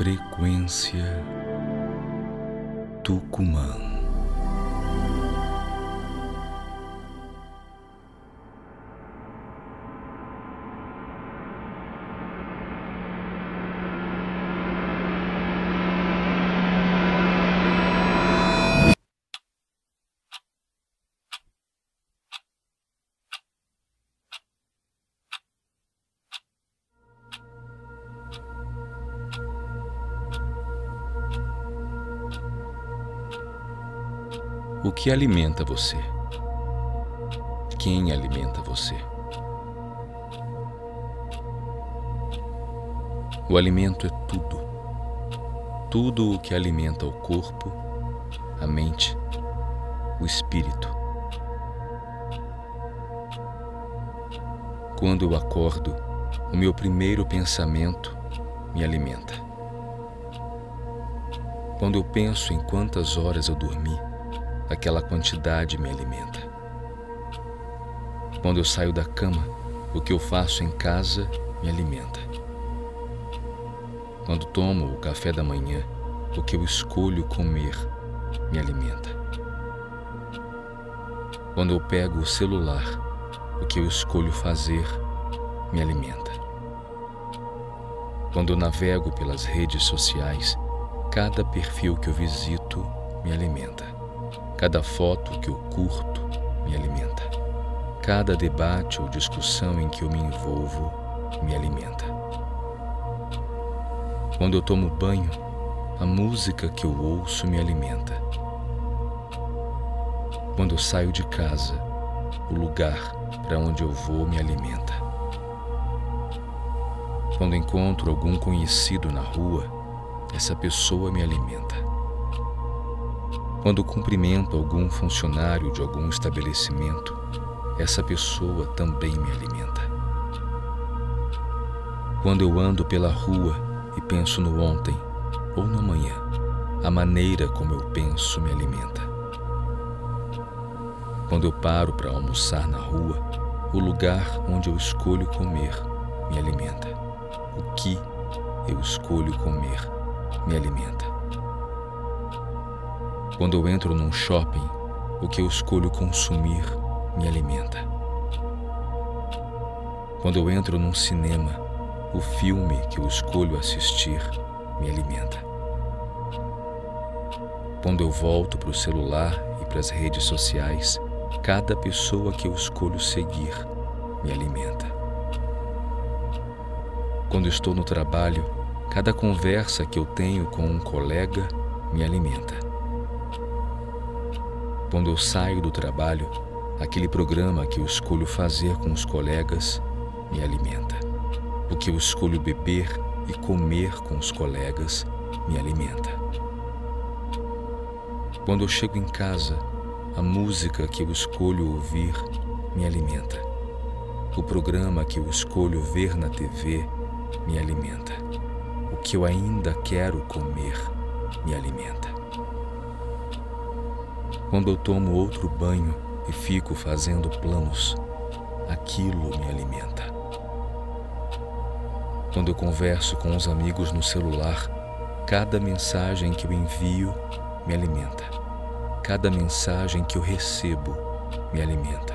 Frequência Tucumã. O que alimenta você? Quem alimenta você? O alimento é tudo. Tudo o que alimenta o corpo, a mente, o espírito. Quando eu acordo, o meu primeiro pensamento me alimenta. Quando eu penso em quantas horas eu dormi, aquela quantidade me alimenta. Quando eu saio da cama, o que eu faço em casa me alimenta. Quando tomo o café da manhã, o que eu escolho comer me alimenta. Quando eu pego o celular, o que eu escolho fazer me alimenta. Quando eu navego pelas redes sociais, cada perfil que eu visito me alimenta. Cada foto que eu curto me alimenta. Cada debate ou discussão em que eu me envolvo me alimenta. Quando eu tomo banho, a música que eu ouço me alimenta. Quando eu saio de casa, o lugar para onde eu vou me alimenta. Quando encontro algum conhecido na rua, essa pessoa me alimenta. Quando cumprimento algum funcionário de algum estabelecimento, essa pessoa também me alimenta. Quando eu ando pela rua e penso no ontem ou no amanhã, a maneira como eu penso me alimenta. Quando eu paro para almoçar na rua, o lugar onde eu escolho comer me alimenta. O que eu escolho comer me alimenta. Quando eu entro num shopping, o que eu escolho consumir me alimenta. Quando eu entro num cinema, o filme que eu escolho assistir me alimenta. Quando eu volto para o celular e para as redes sociais, cada pessoa que eu escolho seguir me alimenta. Quando estou no trabalho, cada conversa que eu tenho com um colega me alimenta. Quando eu saio do trabalho, aquele programa que eu escolho fazer com os colegas me alimenta. O que eu escolho beber e comer com os colegas me alimenta. Quando eu chego em casa, a música que eu escolho ouvir me alimenta. O programa que eu escolho ver na TV me alimenta. O que eu ainda quero comer me alimenta. Quando eu tomo outro banho e fico fazendo planos, aquilo me alimenta. Quando eu converso com os amigos no celular, cada mensagem que eu envio me alimenta. Cada mensagem que eu recebo me alimenta.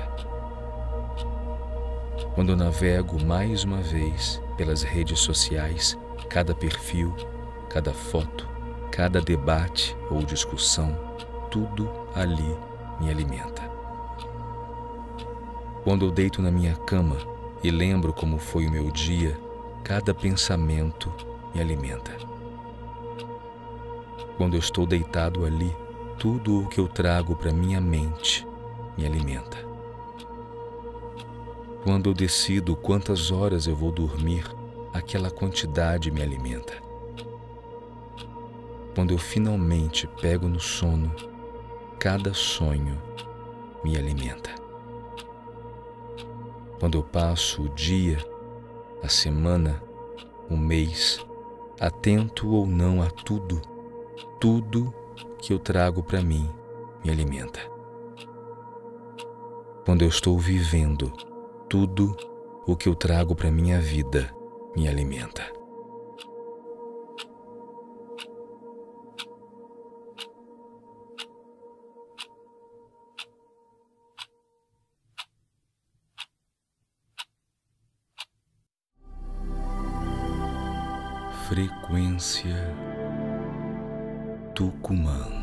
Quando eu navego mais uma vez pelas redes sociais, cada perfil, cada foto, cada debate ou discussão tudo ali me alimenta. Quando eu deito na minha cama e lembro como foi o meu dia, cada pensamento me alimenta. Quando eu estou deitado ali, tudo o que eu trago para minha mente me alimenta. Quando eu decido quantas horas eu vou dormir, aquela quantidade me alimenta. Quando eu finalmente pego no sono, cada sonho me alimenta. Quando eu passo o dia, a semana, o mês, atento ou não a tudo, tudo que eu trago para mim me alimenta. Quando eu estou vivendo, tudo o que eu trago para minha vida me alimenta. Frequência Tucumã.